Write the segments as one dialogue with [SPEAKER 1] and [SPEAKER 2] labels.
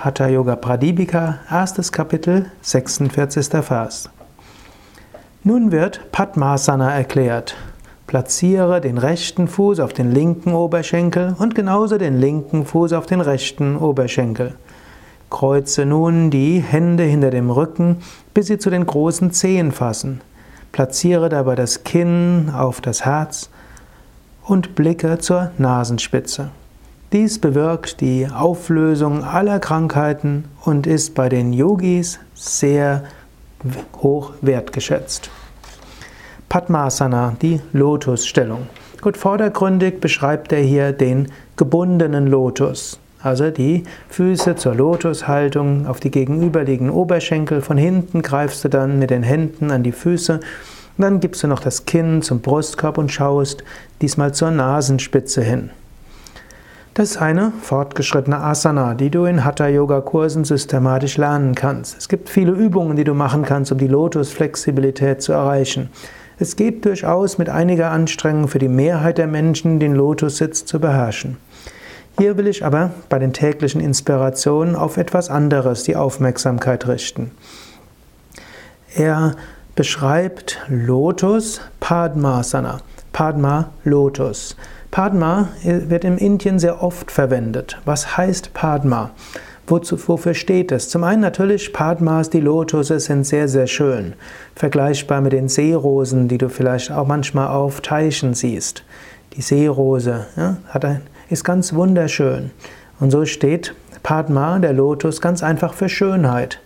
[SPEAKER 1] Hatha Yoga Pradipika, erstes Kapitel, 46. Vers. Nun wird Padmasana erklärt. Platziere den rechten Fuß auf den linken Oberschenkel und genauso den linken Fuß auf den rechten Oberschenkel. Kreuze nun die Hände hinter dem Rücken, bis sie zu den großen Zehen fassen. Platziere dabei das Kinn auf das Herz und blicke zur Nasenspitze. Dies bewirkt die Auflösung aller Krankheiten und ist bei den Yogis sehr hoch wertgeschätzt. Padmasana, die Lotusstellung. Gut, vordergründig beschreibt er hier den gebundenen Lotus, also die Füße zur Lotushaltung auf die gegenüberliegenden Oberschenkel. Von hinten greifst du dann mit den Händen an die Füße. Dann gibst du noch das Kinn zum Brustkorb und schaust diesmal zur Nasenspitze hin. Das ist eine fortgeschrittene Asana, die du in Hatha-Yoga-Kursen systematisch lernen kannst. Es gibt viele Übungen, die du machen kannst, um die Lotus-Flexibilität zu erreichen. Es geht durchaus mit einiger Anstrengung für die Mehrheit der Menschen, den Lotus-Sitz zu beherrschen. Hier will ich aber bei den täglichen Inspirationen auf etwas anderes die Aufmerksamkeit richten. Er beschreibt Lotus Padmasana. Padma Lotus. Padma wird in Indien sehr oft verwendet. Was heißt Padma? Wozu, wofür steht es? Zum einen natürlich, Padmas, die Lotusse sind sehr, sehr schön. Vergleichbar mit den Seerosen, die du vielleicht auch manchmal auf Teichen siehst. Die Seerose ja, ein, ist ganz wunderschön. Und so steht Padma, der Lotus, ganz einfach für Schönheit.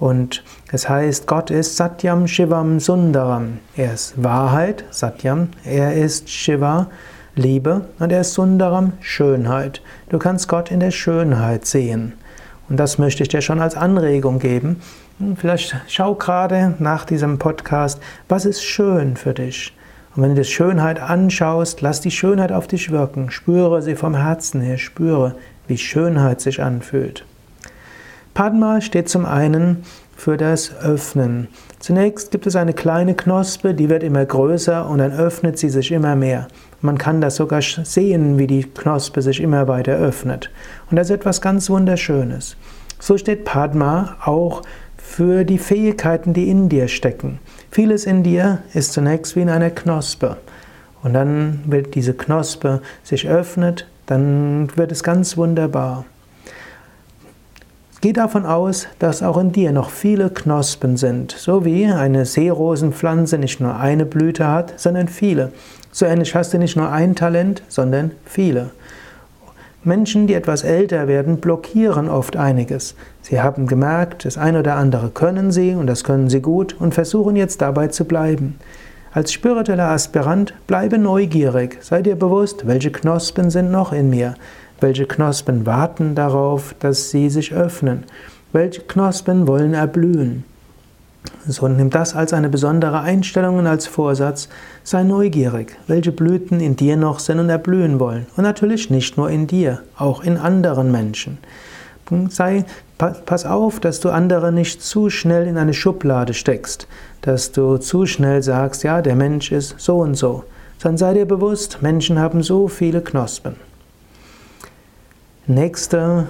[SPEAKER 1] Und es heißt, Gott ist Satyam Shivam Sundaram. Er ist Wahrheit, Satyam. Er ist Shiva, Liebe und er ist Sundaram, Schönheit. Du kannst Gott in der Schönheit sehen. Und das möchte ich dir schon als Anregung geben. Hm, vielleicht schau gerade nach diesem Podcast, was ist schön für dich? Und wenn du die Schönheit anschaust, lass die Schönheit auf dich wirken. Spüre sie vom Herzen her, spüre, wie Schönheit sich anfühlt. Padma steht zum einen für das Öffnen. Zunächst gibt es eine kleine Knospe, die wird immer größer und dann öffnet sie sich immer mehr. Man kann das sogar sehen, wie die Knospe sich immer weiter öffnet. Und das ist etwas ganz Wunderschönes. So steht Padma auch für die Fähigkeiten, die in dir stecken. Vieles in dir ist zunächst wie in einer Knospe. Und dann wird diese Knospe sich öffnet, dann wird es ganz wunderbar. Geh davon aus, dass auch in dir noch viele Knospen sind, so wie eine Seerosenpflanze nicht nur eine Blüte hat, sondern viele. So ähnlich hast du nicht nur ein Talent, sondern viele. Menschen, die etwas älter werden, blockieren oft einiges. Sie haben gemerkt, das eine oder andere können sie und das können sie gut und versuchen jetzt dabei zu bleiben. Als spiritueller Aspirant bleibe neugierig, sei dir bewusst, welche Knospen sind noch in mir. Welche Knospen warten darauf, dass sie sich öffnen? Welche Knospen wollen erblühen? So nimm das als eine besondere Einstellung und als Vorsatz. Sei neugierig, welche Blüten in dir noch sind und erblühen wollen. Und natürlich nicht nur in dir, auch in anderen Menschen. Sei, pass auf, dass du andere nicht zu schnell in eine Schublade steckst, dass du zu schnell sagst, ja, der Mensch ist so und so. Sondern sei dir bewusst, Menschen haben so viele Knospen. Nächste,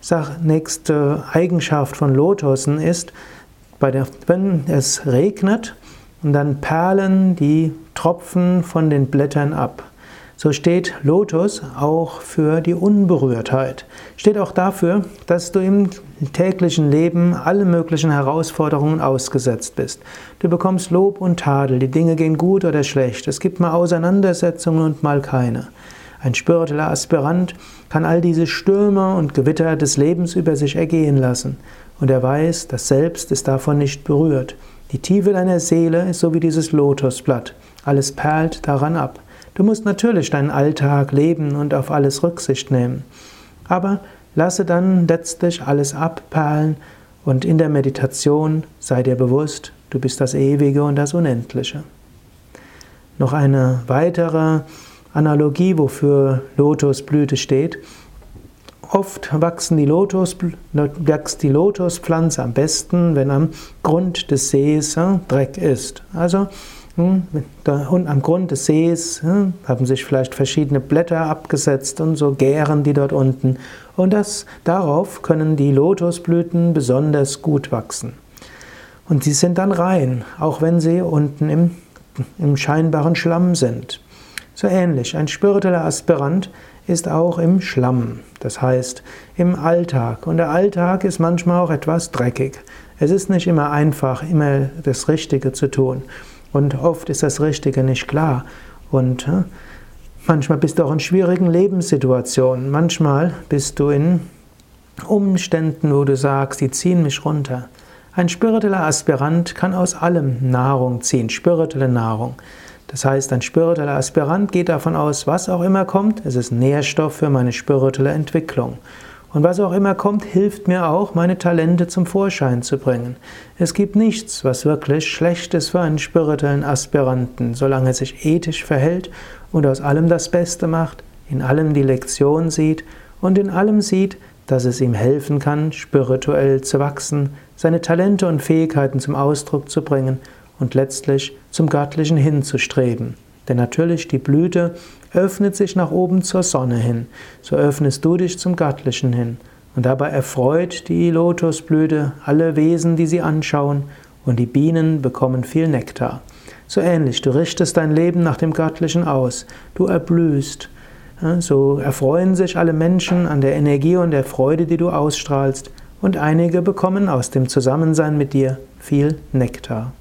[SPEAKER 1] Sache, nächste Eigenschaft von Lotussen ist, der, wenn es regnet, und dann perlen die Tropfen von den Blättern ab. So steht Lotus auch für die Unberührtheit. Steht auch dafür, dass du im täglichen Leben alle möglichen Herausforderungen ausgesetzt bist. Du bekommst Lob und Tadel, die Dinge gehen gut oder schlecht. Es gibt mal Auseinandersetzungen und mal keine. Ein spiritueller Aspirant kann all diese Stürme und Gewitter des Lebens über sich ergehen lassen. Und er weiß, das Selbst ist davon nicht berührt. Die Tiefe deiner Seele ist so wie dieses Lotusblatt. Alles perlt daran ab. Du musst natürlich deinen Alltag leben und auf alles Rücksicht nehmen. Aber lasse dann letztlich alles abperlen und in der Meditation sei dir bewusst, du bist das Ewige und das Unendliche. Noch eine weitere Analogie, wofür Lotusblüte steht. Oft wachsen die Lotus, wächst die Lotuspflanze am besten, wenn am Grund des Sees Dreck ist. Also hm, und am Grund des Sees hm, haben sich vielleicht verschiedene Blätter abgesetzt und so gären die dort unten. Und das, darauf können die Lotusblüten besonders gut wachsen. Und sie sind dann rein, auch wenn sie unten im, im scheinbaren Schlamm sind. So ähnlich, ein spiritueller Aspirant ist auch im Schlamm, das heißt im Alltag. Und der Alltag ist manchmal auch etwas dreckig. Es ist nicht immer einfach, immer das Richtige zu tun. Und oft ist das Richtige nicht klar. Und äh, manchmal bist du auch in schwierigen Lebenssituationen. Manchmal bist du in Umständen, wo du sagst, die ziehen mich runter. Ein spiritueller Aspirant kann aus allem Nahrung ziehen, spirituelle Nahrung. Das heißt, ein spiritueller Aspirant geht davon aus, was auch immer kommt, es ist Nährstoff für meine spirituelle Entwicklung. Und was auch immer kommt, hilft mir auch, meine Talente zum Vorschein zu bringen. Es gibt nichts, was wirklich schlecht ist für einen spirituellen Aspiranten, solange er sich ethisch verhält und aus allem das Beste macht, in allem die Lektion sieht und in allem sieht, dass es ihm helfen kann, spirituell zu wachsen, seine Talente und Fähigkeiten zum Ausdruck zu bringen und letztlich zum Göttlichen hinzustreben. Denn natürlich die Blüte öffnet sich nach oben zur Sonne hin, so öffnest du dich zum Göttlichen hin. Und dabei erfreut die Lotusblüte alle Wesen, die sie anschauen, und die Bienen bekommen viel Nektar. So ähnlich, du richtest dein Leben nach dem Göttlichen aus, du erblühst. So erfreuen sich alle Menschen an der Energie und der Freude, die du ausstrahlst, und einige bekommen aus dem Zusammensein mit dir viel Nektar.